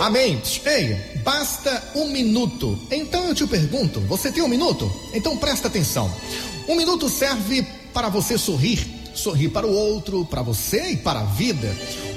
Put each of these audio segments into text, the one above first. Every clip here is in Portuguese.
Amém. Ei, basta um minuto. Então eu te pergunto: você tem um minuto? Então presta atenção. Um minuto serve para você sorrir, sorrir para o outro, para você e para a vida.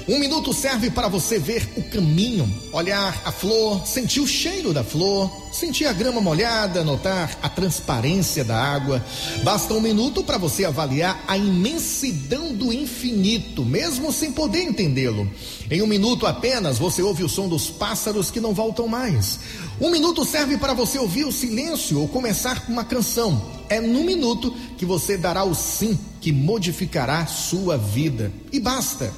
Um minuto serve para você ver o caminho, olhar a flor, sentir o cheiro da flor, sentir a grama molhada, notar a transparência da água. Basta um minuto para você avaliar a imensidão do infinito, mesmo sem poder entendê-lo. Em um minuto apenas você ouve o som dos pássaros que não voltam mais. Um minuto serve para você ouvir o silêncio ou começar uma canção. É num minuto que você dará o sim que modificará sua vida. E basta.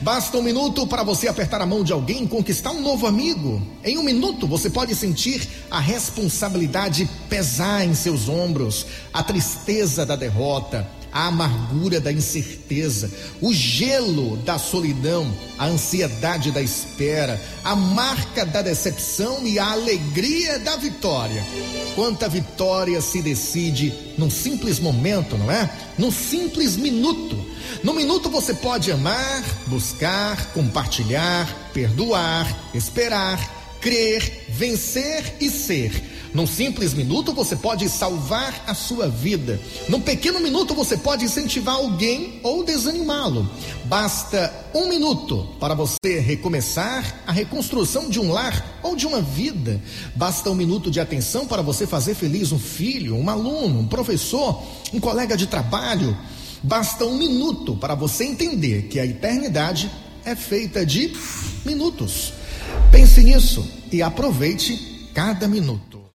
Basta um minuto para você apertar a mão de alguém conquistar um novo amigo. Em um minuto você pode sentir a responsabilidade pesar em seus ombros, a tristeza da derrota, a amargura da incerteza, o gelo da solidão, a ansiedade da espera, a marca da decepção e a alegria da vitória. Quanta vitória se decide num simples momento, não é? Num simples minuto. No minuto você pode amar, buscar, compartilhar, perdoar, esperar, crer, vencer e ser. Num simples minuto você pode salvar a sua vida. Num pequeno minuto você pode incentivar alguém ou desanimá-lo. Basta um minuto para você recomeçar a reconstrução de um lar ou de uma vida. Basta um minuto de atenção para você fazer feliz um filho, um aluno, um professor, um colega de trabalho. Basta um minuto para você entender que a eternidade é feita de minutos. Pense nisso e aproveite cada minuto.